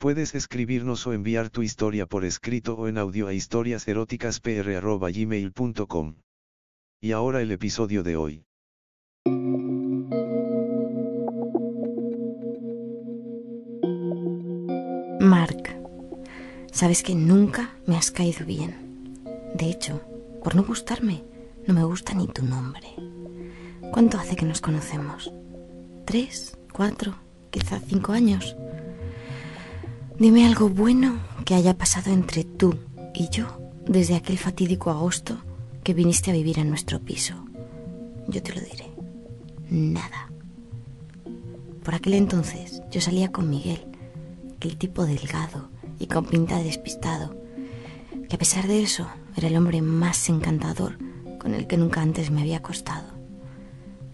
Puedes escribirnos o enviar tu historia por escrito o en audio a historiaseroticaspr.gmail.com. Y ahora el episodio de hoy. Mark, sabes que nunca me has caído bien. De hecho, por no gustarme, no me gusta ni tu nombre. ¿Cuánto hace que nos conocemos? ¿Tres? ¿Cuatro? ¿Quizá cinco años? Dime algo bueno que haya pasado entre tú y yo desde aquel fatídico agosto que viniste a vivir a nuestro piso. Yo te lo diré. Nada. Por aquel entonces yo salía con Miguel, aquel tipo delgado y con pinta de despistado, que a pesar de eso era el hombre más encantador con el que nunca antes me había acostado.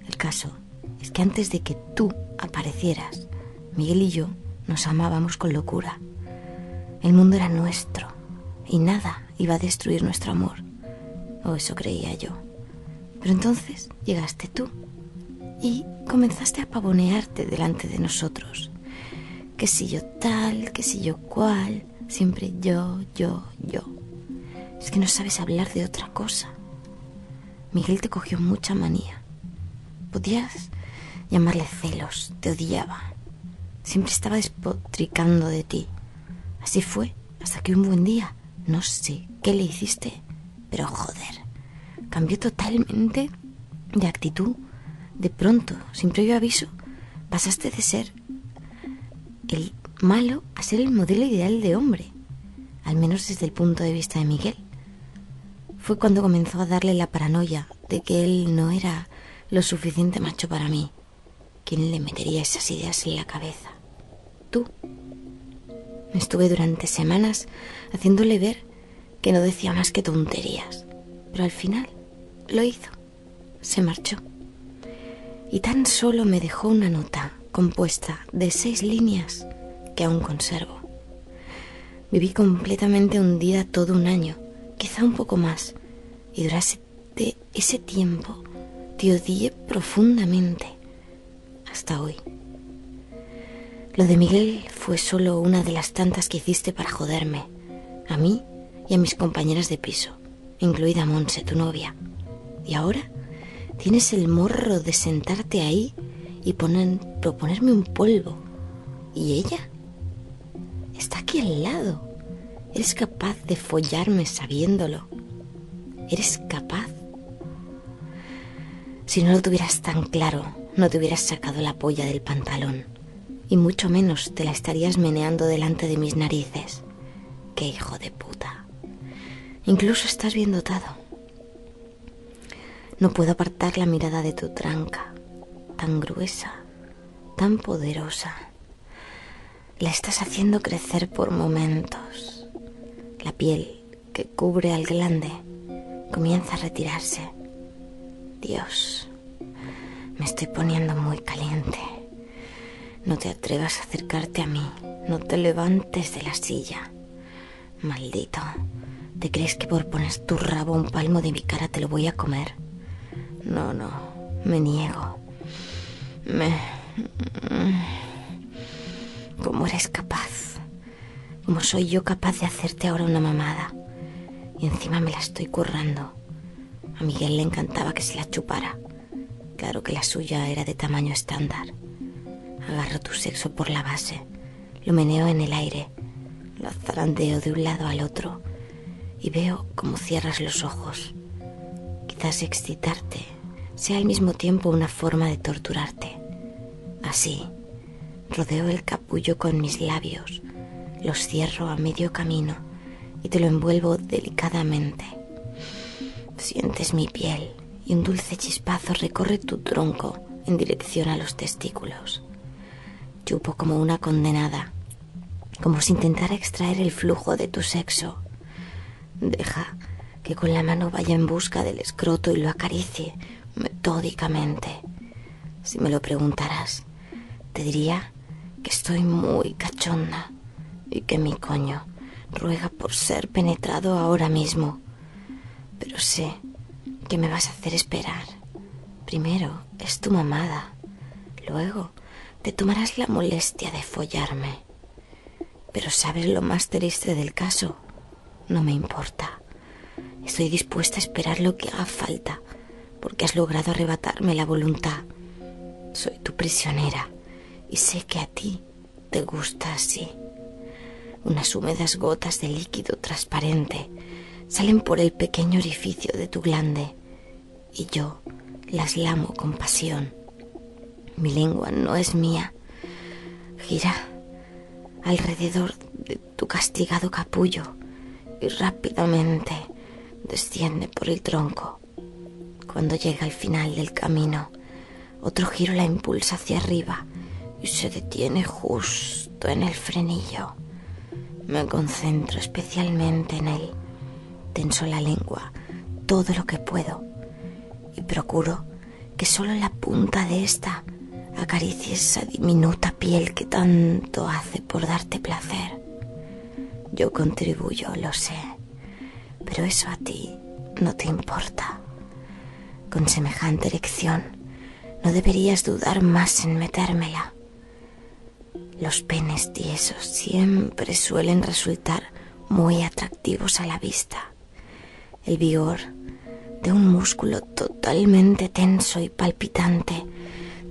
El caso es que antes de que tú aparecieras, Miguel y yo nos amábamos con locura. El mundo era nuestro y nada iba a destruir nuestro amor. O eso creía yo. Pero entonces llegaste tú y comenzaste a pavonearte delante de nosotros. Que si yo tal, que si yo cual, siempre yo, yo, yo. Es que no sabes hablar de otra cosa. Miguel te cogió mucha manía. Podías llamarle celos, te odiaba. Siempre estaba despotricando de ti. Así fue, hasta que un buen día, no sé qué le hiciste, pero joder, cambió totalmente de actitud. De pronto, sin previo aviso, pasaste de ser el malo a ser el modelo ideal de hombre, al menos desde el punto de vista de Miguel. Fue cuando comenzó a darle la paranoia de que él no era lo suficiente macho para mí. ¿Quién le metería esas ideas en la cabeza? Estuve durante semanas haciéndole ver que no decía más que tonterías, pero al final lo hizo. Se marchó. Y tan solo me dejó una nota compuesta de seis líneas que aún conservo. Viví completamente hundida todo un año, quizá un poco más, y durante ese tiempo te odié profundamente hasta hoy. Lo de Miguel fue solo una de las tantas que hiciste para joderme, a mí y a mis compañeras de piso, incluida Monse, tu novia. Y ahora tienes el morro de sentarte ahí y poner, proponerme un polvo. ¿Y ella? Está aquí al lado. Eres capaz de follarme sabiéndolo. Eres capaz. Si no lo tuvieras tan claro, no te hubieras sacado la polla del pantalón y mucho menos te la estarías meneando delante de mis narices. ¡Qué hijo de puta! Incluso estás bien dotado. No puedo apartar la mirada de tu tranca, tan gruesa, tan poderosa. La estás haciendo crecer por momentos. La piel que cubre al glande comienza a retirarse. Dios, me estoy poniendo muy caliente. No te atrevas a acercarte a mí. No te levantes de la silla. Maldito. ¿Te crees que por poner tu rabo un palmo de mi cara te lo voy a comer? No, no. Me niego. Me... ¿Cómo eres capaz? ¿Cómo soy yo capaz de hacerte ahora una mamada? Y encima me la estoy currando. A Miguel le encantaba que se la chupara. Claro que la suya era de tamaño estándar. Agarro tu sexo por la base, lo meneo en el aire, lo zarandeo de un lado al otro y veo cómo cierras los ojos. Quizás excitarte sea al mismo tiempo una forma de torturarte. Así, rodeo el capullo con mis labios, los cierro a medio camino y te lo envuelvo delicadamente. Sientes mi piel y un dulce chispazo recorre tu tronco en dirección a los testículos. Chupo como una condenada, como si intentara extraer el flujo de tu sexo. Deja que con la mano vaya en busca del escroto y lo acaricie metódicamente. Si me lo preguntaras, te diría que estoy muy cachonda y que mi coño ruega por ser penetrado ahora mismo. Pero sé que me vas a hacer esperar. Primero es tu mamada. Luego te tomarás la molestia de follarme. Pero sabes lo más triste del caso. No me importa. Estoy dispuesta a esperar lo que haga falta, porque has logrado arrebatarme la voluntad. Soy tu prisionera y sé que a ti te gusta así. Unas húmedas gotas de líquido transparente salen por el pequeño orificio de tu glande y yo las lamo con pasión. Mi lengua no es mía. Gira alrededor de tu castigado capullo y rápidamente desciende por el tronco. Cuando llega al final del camino, otro giro la impulsa hacia arriba y se detiene justo en el frenillo. Me concentro especialmente en él. Tenso la lengua todo lo que puedo y procuro que solo la punta de esta acaricie esa diminuta piel que tanto hace por darte placer. Yo contribuyo, lo sé, pero eso a ti no te importa. Con semejante erección, no deberías dudar más en metérmela. Los penes tiesos siempre suelen resultar muy atractivos a la vista. El vigor de un músculo totalmente tenso y palpitante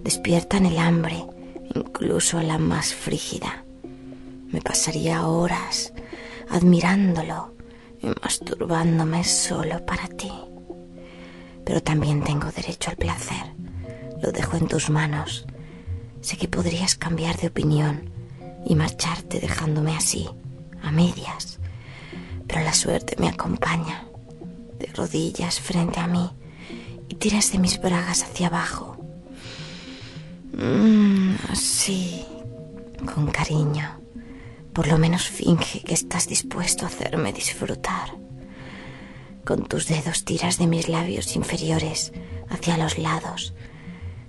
despiertan el hambre, incluso la más frígida. Me pasaría horas admirándolo y masturbándome solo para ti. Pero también tengo derecho al placer. Lo dejo en tus manos. Sé que podrías cambiar de opinión y marcharte dejándome así, a medias. Pero la suerte me acompaña, de rodillas frente a mí, y tiras de mis bragas hacia abajo. Mm, así, con cariño. Por lo menos finge que estás dispuesto a hacerme disfrutar. Con tus dedos tiras de mis labios inferiores hacia los lados.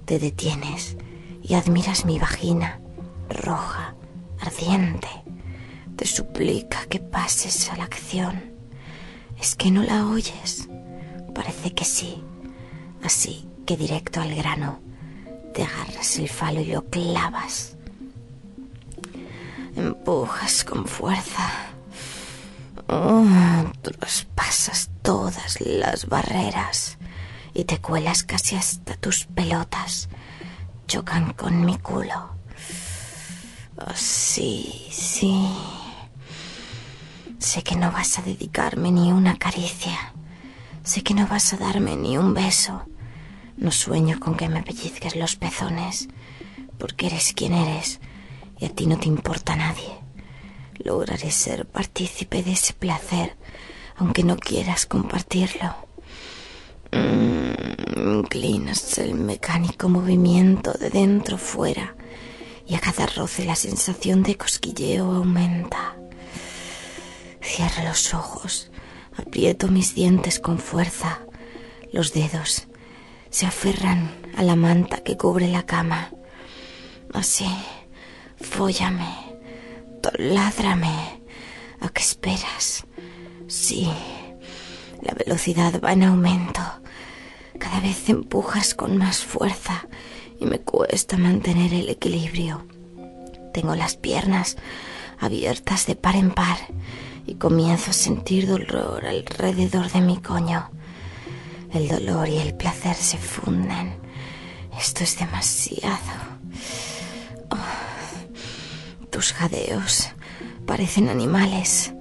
Te detienes y admiras mi vagina, roja, ardiente. Te suplica que pases a la acción. ¿Es que no la oyes? Parece que sí. Así que directo al grano, te agarras el falo y lo clavas. Empujas con fuerza Oh, traspasas todas las barreras y te cuelas casi hasta tus pelotas. Chocan con mi culo. Oh, sí, sí. Sé que no vas a dedicarme ni una caricia. Sé que no vas a darme ni un beso. No sueño con que me pellizques los pezones, porque eres quien eres y a ti no te importa nadie lograré ser partícipe de ese placer, aunque no quieras compartirlo. Mm, inclinas el mecánico movimiento de dentro fuera y a cada roce la sensación de cosquilleo aumenta. Cierro los ojos, aprieto mis dientes con fuerza, los dedos se aferran a la manta que cubre la cama. Así, fóllame ládrame. ¿A qué esperas? Sí, la velocidad va en aumento. Cada vez empujas con más fuerza y me cuesta mantener el equilibrio. Tengo las piernas abiertas de par en par y comienzo a sentir dolor alrededor de mi coño. El dolor y el placer se funden. Esto es demasiado. Tus jadeos parecen animales.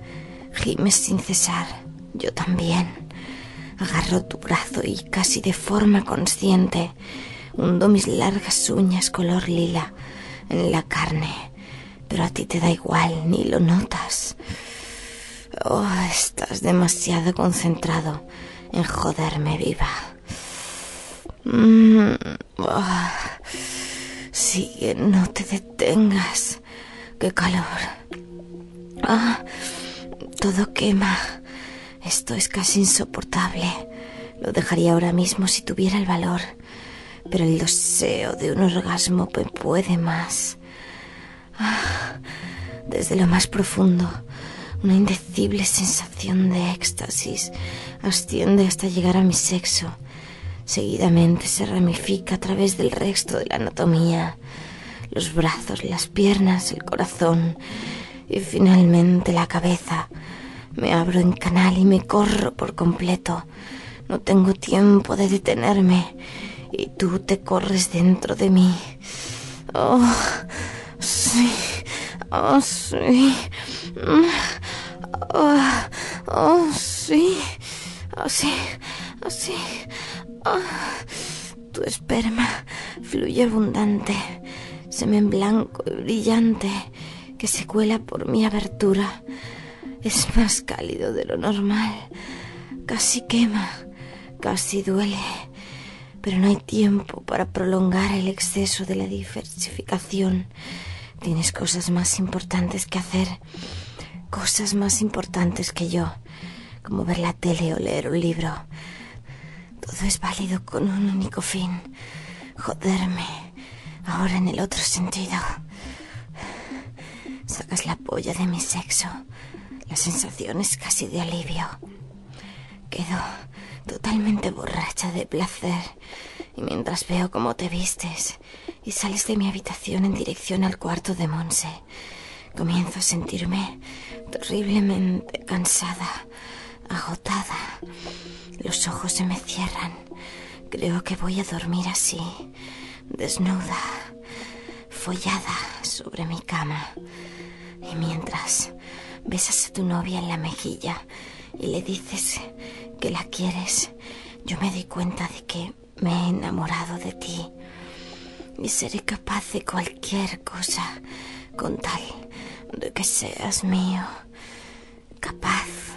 Gimes sin cesar. Yo también. Agarro tu brazo y casi de forma consciente hundo mis largas uñas color lila en la carne. Pero a ti te da igual, ni lo notas. Oh, estás demasiado concentrado en joderme viva. Mm, oh, sigue, no te detengas. ¡Qué calor! ¡Ah! Todo quema. Esto es casi insoportable. Lo dejaría ahora mismo si tuviera el valor. Pero el deseo de un orgasmo me puede más. Ah, desde lo más profundo, una indecible sensación de éxtasis asciende hasta llegar a mi sexo. Seguidamente se ramifica a través del resto de la anatomía, los brazos, las piernas, el corazón y finalmente la cabeza. Me abro en canal y me corro por completo. No tengo tiempo de detenerme y tú te corres dentro de mí. Oh, sí, oh, sí. Oh, oh sí, oh, sí, oh, sí. Oh, tu esperma fluye abundante, semen blanco y brillante que se cuela por mi abertura. Es más cálido de lo normal. Casi quema, casi duele. Pero no hay tiempo para prolongar el exceso de la diversificación. Tienes cosas más importantes que hacer. Cosas más importantes que yo. Como ver la tele o leer un libro. Todo es válido con un único fin. Joderme. Ahora en el otro sentido. Sacas la polla de mi sexo. La sensación es casi de alivio. Quedo totalmente borracha de placer y mientras veo cómo te vistes y sales de mi habitación en dirección al cuarto de Monse, comienzo a sentirme terriblemente cansada, agotada. Los ojos se me cierran. Creo que voy a dormir así, desnuda, follada sobre mi cama. Y mientras besas a tu novia en la mejilla y le dices que la quieres, yo me doy cuenta de que me he enamorado de ti y seré capaz de cualquier cosa con tal de que seas mío, capaz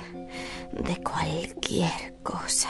de cualquier cosa.